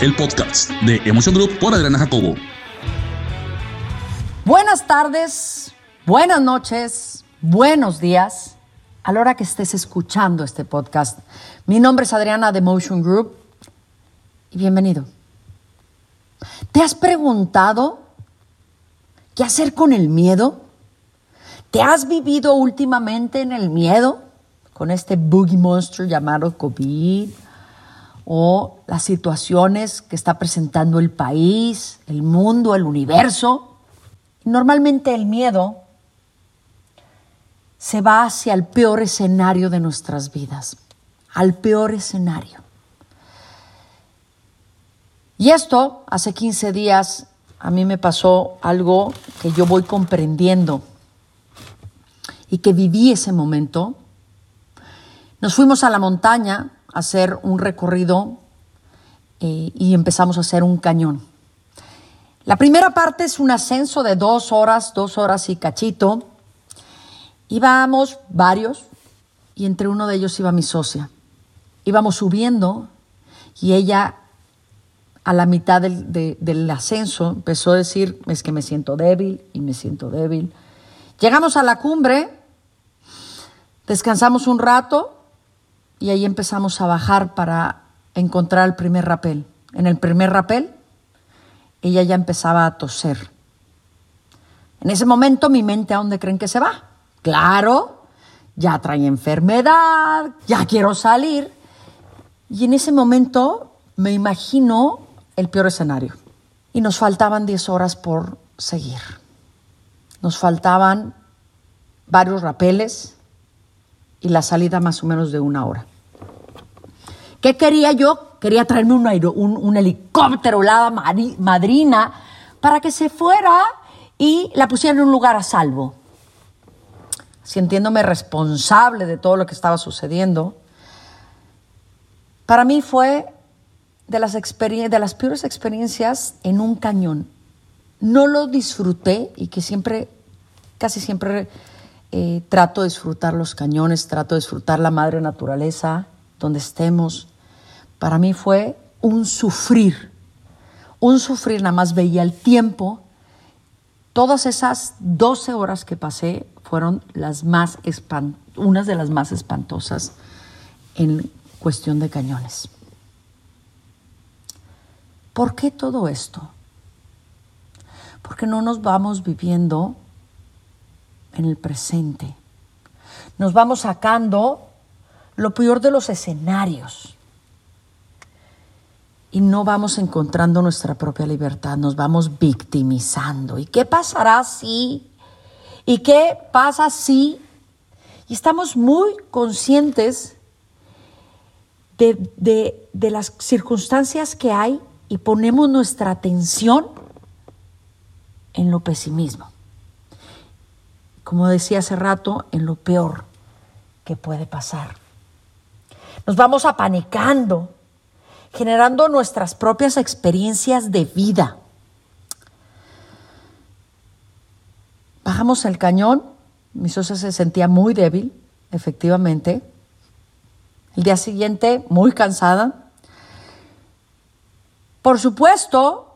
el podcast de Emotion Group por Adriana Jacobo. Buenas tardes, buenas noches, buenos días a la hora que estés escuchando este podcast. Mi nombre es Adriana de Emotion Group y bienvenido. ¿Te has preguntado qué hacer con el miedo? ¿Te has vivido últimamente en el miedo con este boogie monster llamado COVID? ¿O las situaciones que está presentando el país, el mundo, el universo? Normalmente el miedo se va hacia el peor escenario de nuestras vidas, al peor escenario. Y esto, hace 15 días, a mí me pasó algo que yo voy comprendiendo y que viví ese momento. Nos fuimos a la montaña hacer un recorrido eh, y empezamos a hacer un cañón. La primera parte es un ascenso de dos horas, dos horas y cachito. Íbamos varios y entre uno de ellos iba mi socia. Íbamos subiendo y ella a la mitad del, del, ascenso empezó a decir, es que me siento débil y me siento débil. Llegamos a la cumbre, descansamos un rato y ahí empezamos a bajar para encontrar el primer rapel. En el primer rapel, ella ya empezaba a toser. En ese momento mi mente, ¿a dónde creen que se va? Claro, ya trae enfermedad, ya quiero salir. Y en ese momento me imagino el peor escenario. Y nos faltaban 10 horas por seguir. Nos faltaban varios rapeles y la salida más o menos de una hora. ¿Qué quería yo? Quería traerme un, helicóptero, la madrina, para que se fuera y la pusiera en un lugar a salvo. Sintiéndome responsable de todo lo que estaba sucediendo, para mí fue de las, de las peores experiencias en un cañón. No lo disfruté y que siempre, casi siempre eh, trato de disfrutar los cañones, trato de disfrutar la madre naturaleza, donde estemos. Para mí fue un sufrir, un sufrir, nada más veía el tiempo. Todas esas 12 horas que pasé fueron las más unas de las más espantosas en cuestión de cañones. ¿Por qué todo esto? Porque no nos vamos viviendo en el presente. Nos vamos sacando lo peor de los escenarios. Y no vamos encontrando nuestra propia libertad, nos vamos victimizando. ¿Y qué pasará si? ¿Y qué pasa si? Y estamos muy conscientes de, de las circunstancias que hay y ponemos nuestra atención en lo pesimismo. Como decía hace rato, en lo peor que puede pasar. Nos vamos apanicando, generando nuestras propias experiencias de vida. Bajamos el cañón, mi socia se sentía muy débil, efectivamente. El día siguiente, muy cansada, por supuesto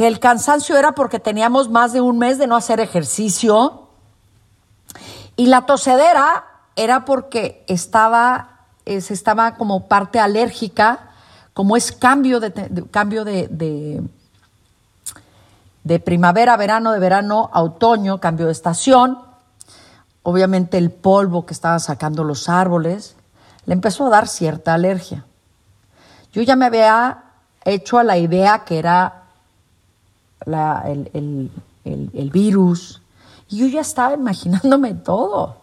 que el cansancio era porque teníamos más de un mes de no hacer ejercicio y la tosedera era porque estaba, se estaba como parte alérgica, como es cambio de, cambio de, de primavera verano, de verano a otoño, cambio de estación. Obviamente el polvo que estaba sacando los árboles le empezó a dar cierta alergia. Yo ya me había hecho a la idea que era el, el virus y yo ya estaba imaginándome todo.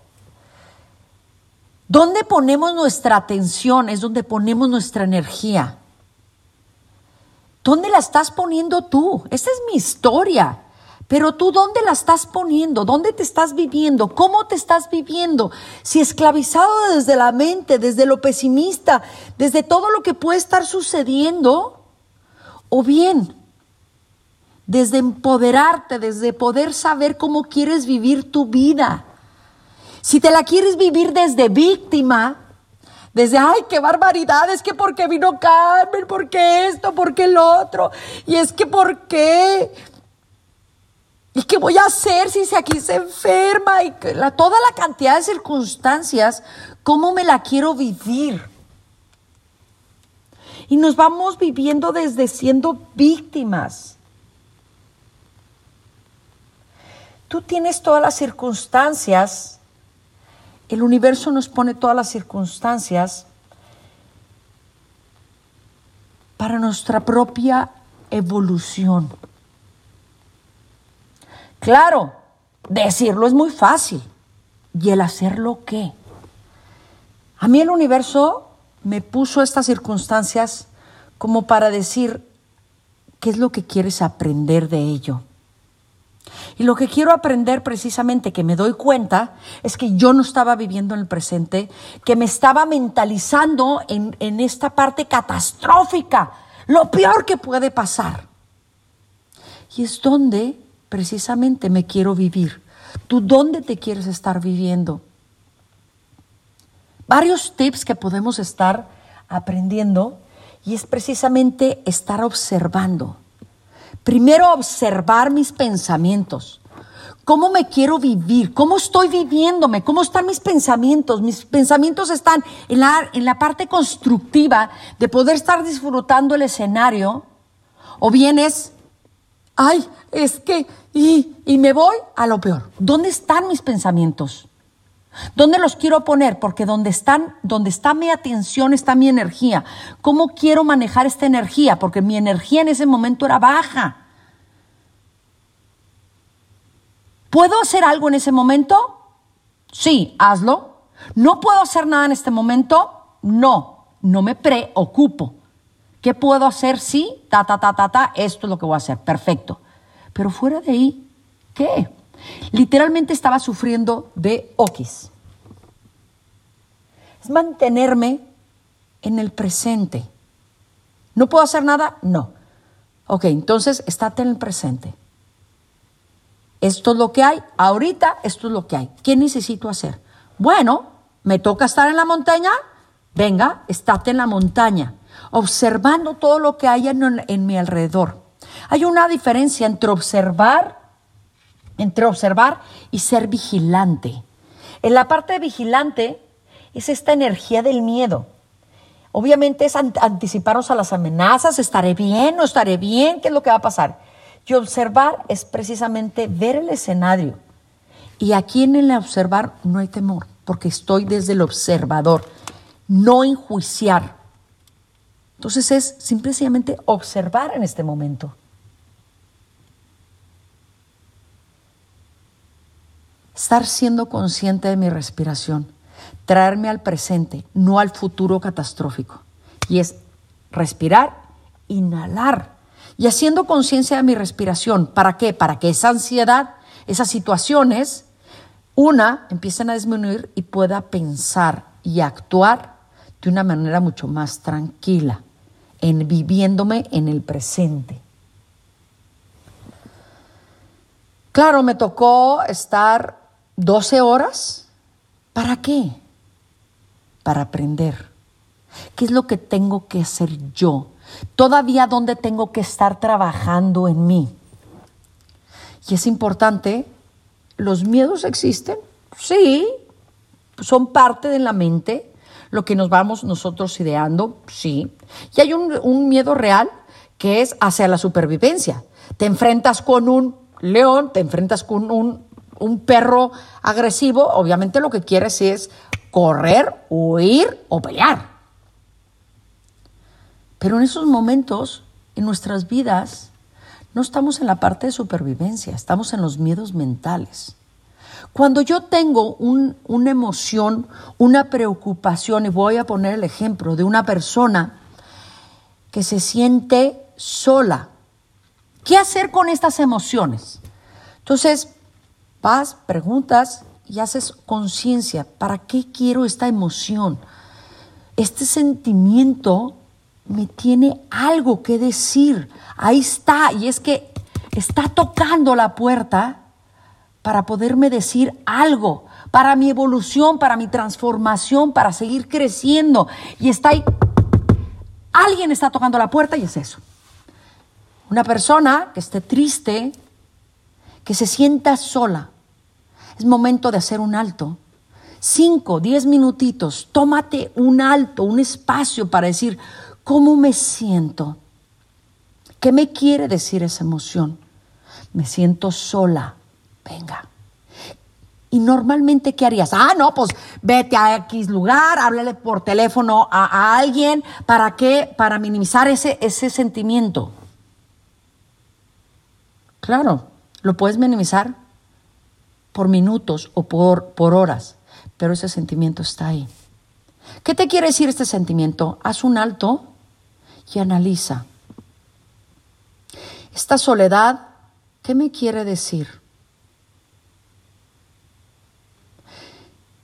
¿Dónde ponemos nuestra atención? Es donde ponemos nuestra energía. ¿Dónde la estás poniendo tú? Esa es mi historia. Pero tú, ¿dónde la estás poniendo? ¿Dónde te estás viviendo? ¿Cómo te estás viviendo? Si esclavizado desde la mente, desde lo pesimista, desde todo lo que puede estar sucediendo, o bien desde empoderarte, desde poder saber cómo quieres vivir tu vida. Si te la quieres vivir desde víctima, Desde, ay, qué barbaridad, es que porque vino Carmen, porque esto, porque el otro, y es que por qué. ¿Y qué voy a hacer si aquí se enferma? Y toda la cantidad de circunstancias, ¿cómo me la quiero vivir? Y nos vamos viviendo desde siendo víctimas. Tú tienes todas las circunstancias, el universo nos pone todas las circunstancias para nuestra propia evolución. Claro, decirlo es muy fácil. ¿Y el hacerlo qué? A mí el universo me puso estas circunstancias como para decir qué es lo que quieres aprender de ello. Y lo que quiero aprender precisamente, que me doy cuenta, es que yo no estaba viviendo en el presente, que me estaba mentalizando en, en esta parte catastrófica, lo peor que puede pasar. Y es donde precisamente me quiero vivir. ¿Tú dónde te quieres estar viviendo? Varios tips que podemos estar aprendiendo y es precisamente estar observando. Primero observar mis pensamientos. ¿Cómo me quiero vivir? ¿Cómo estoy viviéndome? ¿Cómo están mis pensamientos? Mis pensamientos están en la, en la parte constructiva de poder estar disfrutando el escenario. O bien es, ay, es que, y, y me voy a lo peor. ¿Dónde están mis pensamientos? ¿Dónde los quiero poner? Porque donde están, donde está mi atención está mi energía. ¿Cómo quiero manejar esta energía? Porque mi energía en ese momento era baja. ¿Puedo hacer algo en ese momento? Sí, hazlo. ¿No puedo hacer nada en este momento? No, no me preocupo. ¿Qué puedo hacer? Sí, ta, ta, ta, ta, ta, esto es lo que voy a hacer. Perfecto. Pero fuera de ahí, ¿qué? Literalmente estaba sufriendo de okis. Es mantenerme en el presente. ¿No puedo hacer nada? No. Ok, entonces estate en el presente. Esto es lo que hay. Ahorita esto es lo que hay. ¿Qué necesito hacer? Bueno, me toca estar en la montaña. Venga, estate en la montaña, observando todo lo que hay en, en mi alrededor. Hay una diferencia entre observar entre observar y ser vigilante. En la parte de vigilante es esta energía del miedo. Obviamente es anticiparnos a las amenazas, estaré bien, no estaré bien, qué es lo que va a pasar. Y observar es precisamente ver el escenario. Y aquí en el observar no hay temor, porque estoy desde el observador, no enjuiciar. Entonces es simplemente observar en este momento. Estar siendo consciente de mi respiración, traerme al presente, no al futuro catastrófico. Y es respirar, inhalar y haciendo conciencia de mi respiración. ¿Para qué? Para que esa ansiedad, esas situaciones, una, empiecen a disminuir y pueda pensar y actuar de una manera mucho más tranquila, en viviéndome en el presente. Claro, me tocó estar 12 horas. ¿Para qué? Para aprender. ¿Qué es lo que tengo que hacer yo? Todavía dónde tengo que estar trabajando en mí. Y es importante, ¿los miedos existen? Sí, son parte de la mente, lo que nos vamos nosotros ideando, sí. Y hay un, un miedo real que es hacia la supervivencia. Te enfrentas con un león, te enfrentas con un un perro agresivo, obviamente lo que quieres es correr, huir o pelear. Pero en esos momentos, en nuestras vidas, no estamos en la parte de supervivencia, estamos en los miedos mentales. Cuando yo tengo una emoción, una preocupación, y voy a poner el ejemplo de una persona que se siente sola, ¿qué hacer con estas emociones? Entonces, Vas, preguntas y haces conciencia. ¿Para qué quiero esta emoción? Este sentimiento me tiene algo que decir. Ahí está. Y es que está tocando la puerta para poderme decir algo, para mi evolución, para mi transformación, para seguir creciendo. Y está ahí, alguien está tocando la puerta y es eso. Una persona que esté triste, que se sienta sola. Es momento de hacer un alto. Cinco, diez minutitos, tómate un alto, un espacio para decir, ¿cómo me siento? ¿Qué me quiere decir esa emoción? Me siento sola. Venga. Y normalmente, ¿qué harías? Ah, no, pues vete a X lugar, háblale por teléfono a, alguien. ¿Para qué? Para minimizar ese, ese sentimiento. Claro, lo puedes minimizar por minutos o por, por horas, pero ese sentimiento está ahí. ¿Qué te quiere decir este sentimiento? Haz un alto y analiza. Esta soledad, ¿qué me quiere decir?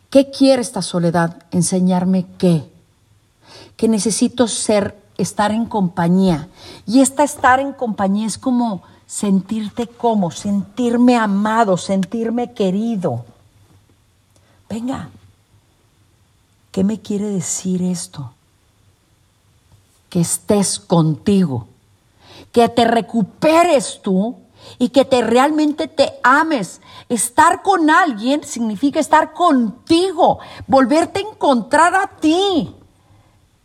¿Qué quiere esta soledad? Enseñarme qué. Que necesito ser, estar en compañía. Y esta estar en compañía es como sentirte como, sentirme amado, sentirme querido. Venga, ¿qué me quiere decir esto? Que estés contigo, que te recuperes tú y que te realmente te ames. Estar con alguien significa estar contigo, volverte a encontrar a ti.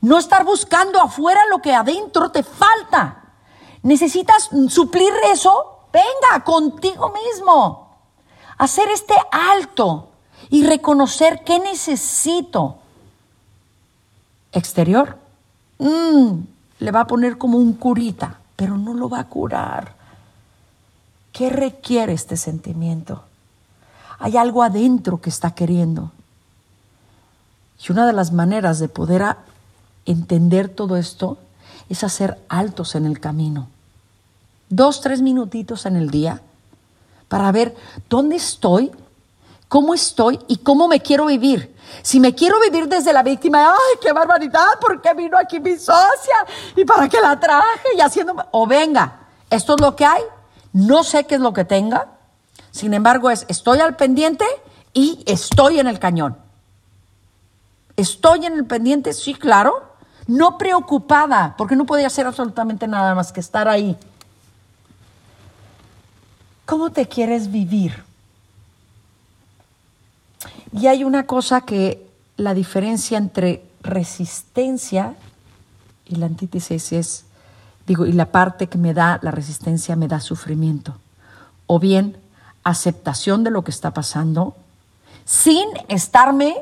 No estar buscando afuera lo que adentro te falta. ¿Necesitas suplir eso? Venga, contigo mismo. Hacer este alto y reconocer qué necesito. Exterior, mm, le va a poner como un curita, pero no lo va a curar. ¿Qué requiere este sentimiento? Hay algo adentro que está queriendo. Y una de las maneras de poder entender todo esto es hacer altos en el camino. Dos, tres minutitos en el día para ver dónde estoy, cómo estoy y cómo me quiero vivir. Si me quiero vivir desde la víctima, ay, qué barbaridad, ¿por qué vino aquí mi socia? ¿Y para qué la traje? Y haciendo, o venga, esto es lo que hay, no sé qué es lo que tenga, sin embargo es, estoy al pendiente y estoy en el cañón. Estoy en el pendiente, sí, claro, no preocupada, porque no podía hacer absolutamente nada más que estar ahí. ¿Cómo te quieres vivir? Y hay una cosa que la diferencia entre resistencia y la antítesis es, digo, y la parte que me da la resistencia me da sufrimiento. O bien aceptación de lo que está pasando, sin estarme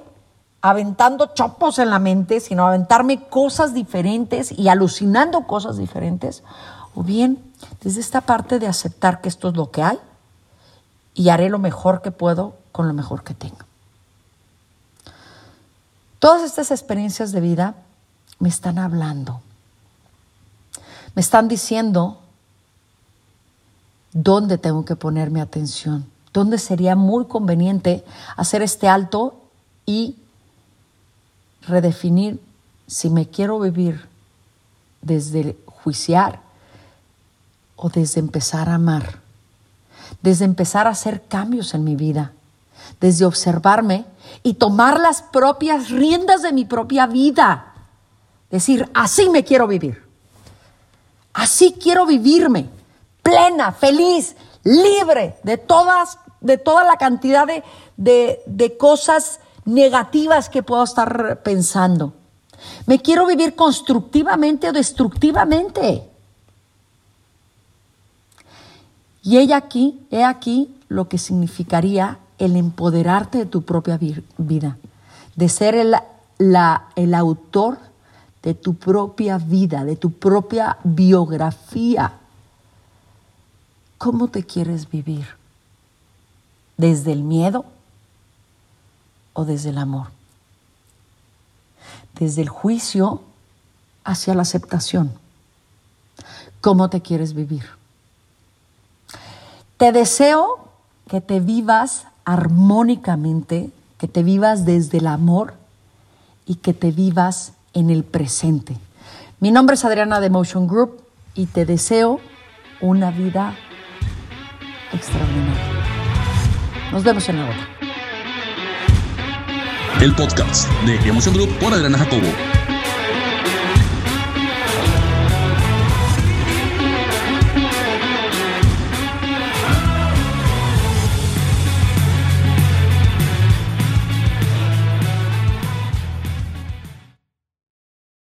aventando chopos en la mente, sino aventarme cosas diferentes y alucinando cosas diferentes, o bien desde esta parte de aceptar que esto es lo que hay y haré lo mejor que puedo con lo mejor que tengo. Todas estas experiencias de vida me están hablando, me están diciendo dónde tengo que poner mi atención, dónde sería muy conveniente hacer este alto y redefinir si me quiero vivir desde juiciar o desde empezar a amar, desde empezar a hacer cambios en mi vida, desde observarme y tomar las propias riendas de mi propia vida. Decir, así me quiero vivir. Así quiero vivirme, plena, feliz, libre de todas, de toda la cantidad de, de, de cosas negativas que puedo estar pensando. Me quiero vivir constructivamente o destructivamente. Y ella aquí, he aquí lo que significaría el empoderarte de tu propia vida, de ser el, el autor de tu propia vida, de tu propia biografía. ¿Cómo te quieres vivir? ¿Desde el miedo? O desde el amor? Desde el juicio hacia la aceptación. ¿Cómo te quieres vivir? Te deseo que te vivas armónicamente, que te vivas desde el amor y que te vivas en el presente. Mi nombre es Adriana de Motion Group y te deseo una vida extraordinaria. Nos vemos en la otra. El podcast de Emoción Group por Adriana Jacobo.